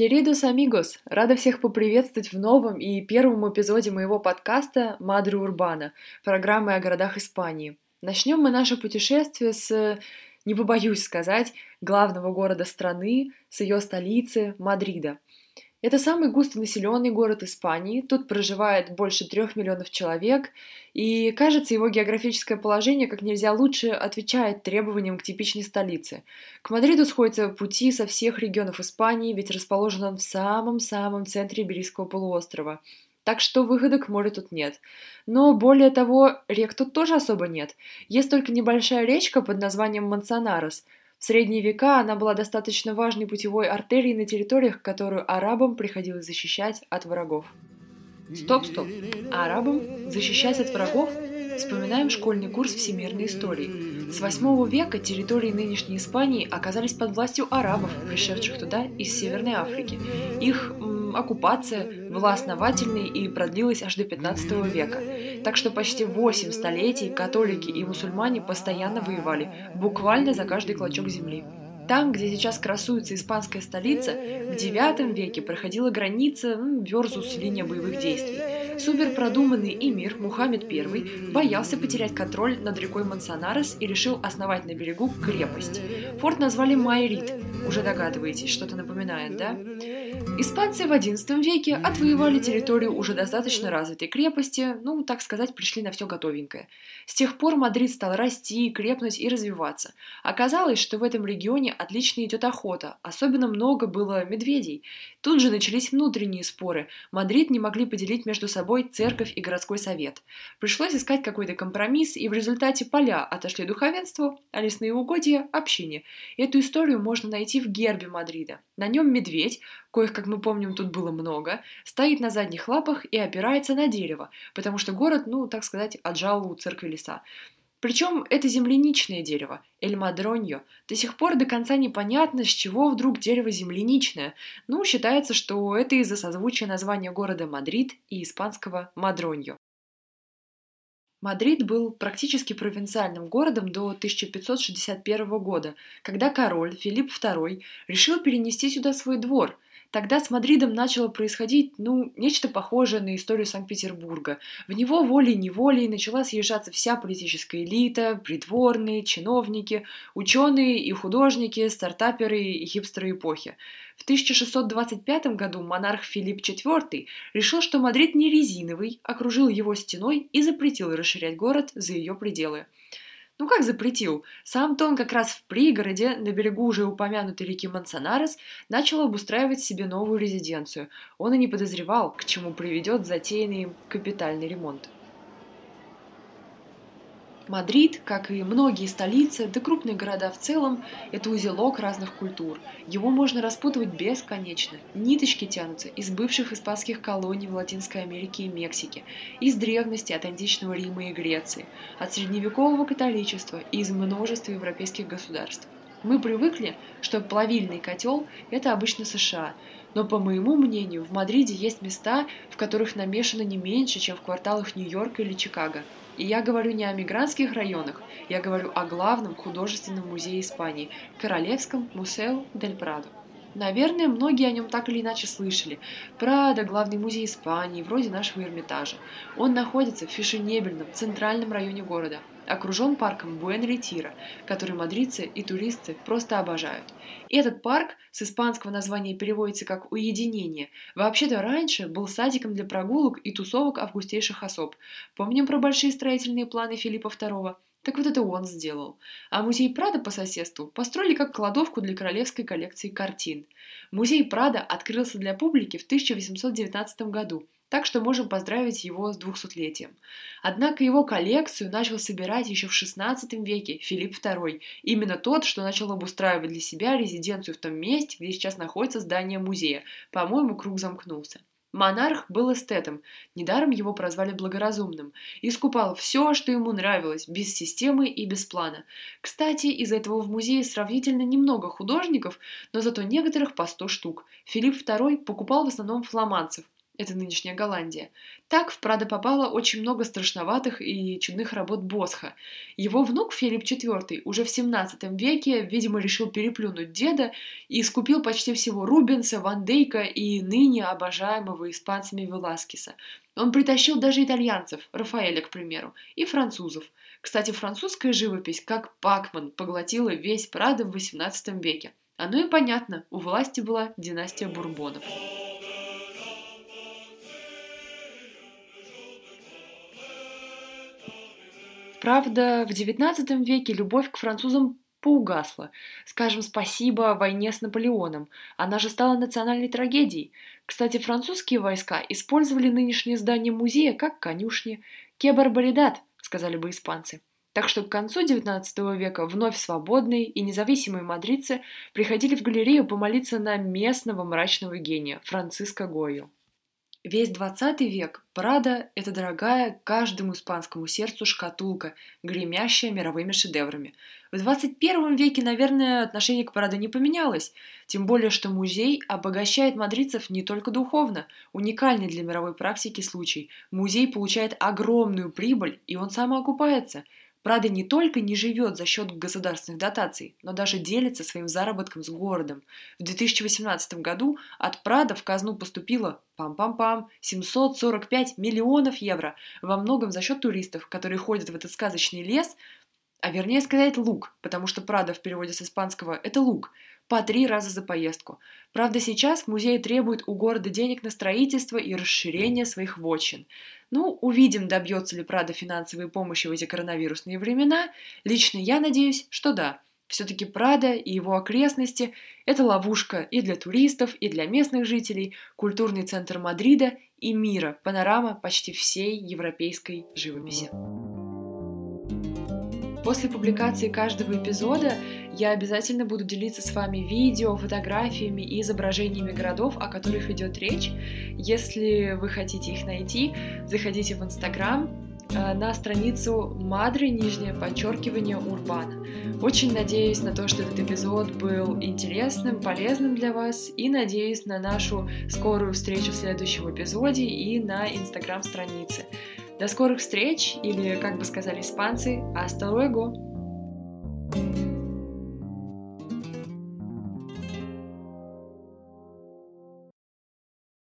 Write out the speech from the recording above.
Queridos amigos! Рада всех поприветствовать в новом и первом эпизоде моего подкаста «Мадре Урбана» программы о городах Испании. Начнем мы наше путешествие с, не побоюсь сказать, главного города страны, с ее столицы Мадрида – это самый густонаселенный город Испании, тут проживает больше трех миллионов человек, и, кажется, его географическое положение как нельзя лучше отвечает требованиям к типичной столице. К Мадриду сходятся пути со всех регионов Испании, ведь расположен он в самом-самом центре Иберийского полуострова. Так что выхода к морю тут нет. Но более того, рек тут тоже особо нет. Есть только небольшая речка под названием Мансонарес – в средние века она была достаточно важной путевой артерией на территориях, которую арабам приходилось защищать от врагов. Стоп, стоп. Арабам защищать от врагов? Вспоминаем школьный курс всемирной истории. С 8 века территории нынешней Испании оказались под властью арабов, пришедших туда из Северной Африки. Их оккупация была основательной и продлилась аж до 15 века. Так что почти 8 столетий католики и мусульмане постоянно воевали, буквально за каждый клочок земли. Там, где сейчас красуется испанская столица, в IX веке проходила граница верзус линия боевых действий. Суперпродуманный эмир Мухаммед I боялся потерять контроль над рекой Мансонарес и решил основать на берегу крепость. Форт назвали Майрит. Уже догадываетесь, что-то напоминает, да? Испанцы в XI веке отвоевали территорию уже достаточно развитой крепости, ну, так сказать, пришли на все готовенькое. С тех пор Мадрид стал расти, крепнуть и развиваться. Оказалось, что в этом регионе отлично идет охота, особенно много было медведей. Тут же начались внутренние споры. Мадрид не могли поделить между собой церковь и городской совет. Пришлось искать какой-то компромисс, и в результате поля отошли духовенству, а лесные угодья – общине. Эту историю можно найти в гербе Мадрида. На нем медведь, коих, как мы помним, тут было много, стоит на задних лапах и опирается на дерево, потому что город, ну, так сказать, отжал у церкви леса. Причем это земляничное дерево, el madroño. До сих пор до конца непонятно, с чего вдруг дерево земляничное. Ну, считается, что это из-за созвучия названия города Мадрид и испанского madroño. Мадрид был практически провинциальным городом до 1561 года, когда король Филипп II решил перенести сюда свой двор – Тогда с Мадридом начало происходить, ну, нечто похожее на историю Санкт-Петербурга. В него волей-неволей начала съезжаться вся политическая элита, придворные, чиновники, ученые и художники, стартаперы и хипстеры эпохи. В 1625 году монарх Филипп IV решил, что Мадрид не резиновый, окружил его стеной и запретил расширять город за ее пределы. Ну как запретил? Сам-то как раз в пригороде, на берегу уже упомянутой реки Мансонарес, начал обустраивать себе новую резиденцию. Он и не подозревал, к чему приведет затеянный им капитальный ремонт. Мадрид, как и многие столицы, да крупные города в целом, это узелок разных культур. Его можно распутывать бесконечно. Ниточки тянутся из бывших испанских колоний в Латинской Америке и Мексике, из древности от античного Рима и Греции, от средневекового католичества и из множества европейских государств. Мы привыкли, что плавильный котел – это обычно США, но, по моему мнению, в Мадриде есть места, в которых намешано не меньше, чем в кварталах Нью-Йорка или Чикаго – и я говорю не о мигрантских районах, я говорю о главном художественном музее Испании – Королевском Мусео дель Прадо. Наверное, многие о нем так или иначе слышали. Прадо – главный музей Испании, вроде нашего Эрмитажа. Он находится в фешенебельном центральном районе города – окружен парком Буэн-Ретира, который мадридцы и туристы просто обожают. Этот парк с испанского названия переводится как «уединение». Вообще-то раньше был садиком для прогулок и тусовок августейших особ. Помним про большие строительные планы Филиппа II? Так вот это он сделал. А музей Прада по соседству построили как кладовку для королевской коллекции картин. Музей Прада открылся для публики в 1819 году – так что можем поздравить его с двухсотлетием. Однако его коллекцию начал собирать еще в XVI веке Филипп II, именно тот, что начал обустраивать для себя резиденцию в том месте, где сейчас находится здание музея. По-моему, круг замкнулся. Монарх был эстетом, недаром его прозвали благоразумным, и скупал все, что ему нравилось, без системы и без плана. Кстати, из этого в музее сравнительно немного художников, но зато некоторых по сто штук. Филипп II покупал в основном фламандцев, это нынешняя Голландия. Так в Прадо попало очень много страшноватых и чудных работ Босха. Его внук Филипп IV уже в 17 веке, видимо, решил переплюнуть деда и скупил почти всего Рубенса, Ван Дейка и ныне обожаемого испанцами Веласкеса. Он притащил даже итальянцев, Рафаэля, к примеру, и французов. Кстати, французская живопись, как Пакман, поглотила весь Прадо в XVIII веке. Оно и понятно, у власти была династия Бурбонов. Правда, в XIX веке любовь к французам поугасла. Скажем спасибо войне с Наполеоном. Она же стала национальной трагедией. Кстати, французские войска использовали нынешнее здание музея как конюшни. «Кебарбаридат», сказали бы испанцы. Так что к концу XIX века вновь свободные и независимые мадридцы приходили в галерею помолиться на местного мрачного гения Франциско Гойо. Весь 20 век Прада – это дорогая каждому испанскому сердцу шкатулка, гремящая мировыми шедеврами. В 21 веке, наверное, отношение к Прадо не поменялось, тем более, что музей обогащает мадридцев не только духовно. Уникальный для мировой практики случай. Музей получает огромную прибыль, и он самоокупается – Прада не только не живет за счет государственных дотаций, но даже делится своим заработком с городом. В 2018 году от Прада в казну поступило пам-пам-пам 745 миллионов евро, во многом за счет туристов, которые ходят в этот сказочный лес, а вернее сказать лук, потому что Прада в переводе с испанского – это лук, по три раза за поездку. Правда, сейчас музей требует у города денег на строительство и расширение своих вотчин. Ну, увидим, добьется ли Прада финансовой помощи в эти коронавирусные времена. Лично я надеюсь, что да. Все-таки Прада и его окрестности – это ловушка и для туристов, и для местных жителей, культурный центр Мадрида и мира, панорама почти всей европейской живописи. После публикации каждого эпизода я обязательно буду делиться с вами видео, фотографиями и изображениями городов, о которых идет речь. Если вы хотите их найти, заходите в Инстаграм э, на страницу Мадры, нижнее подчеркивание Урбана. Очень надеюсь на то, что этот эпизод был интересным, полезным для вас, и надеюсь на нашу скорую встречу в следующем эпизоде и на инстаграм-странице. До скорых встреч, или, как бы сказали испанцы, hasta luego!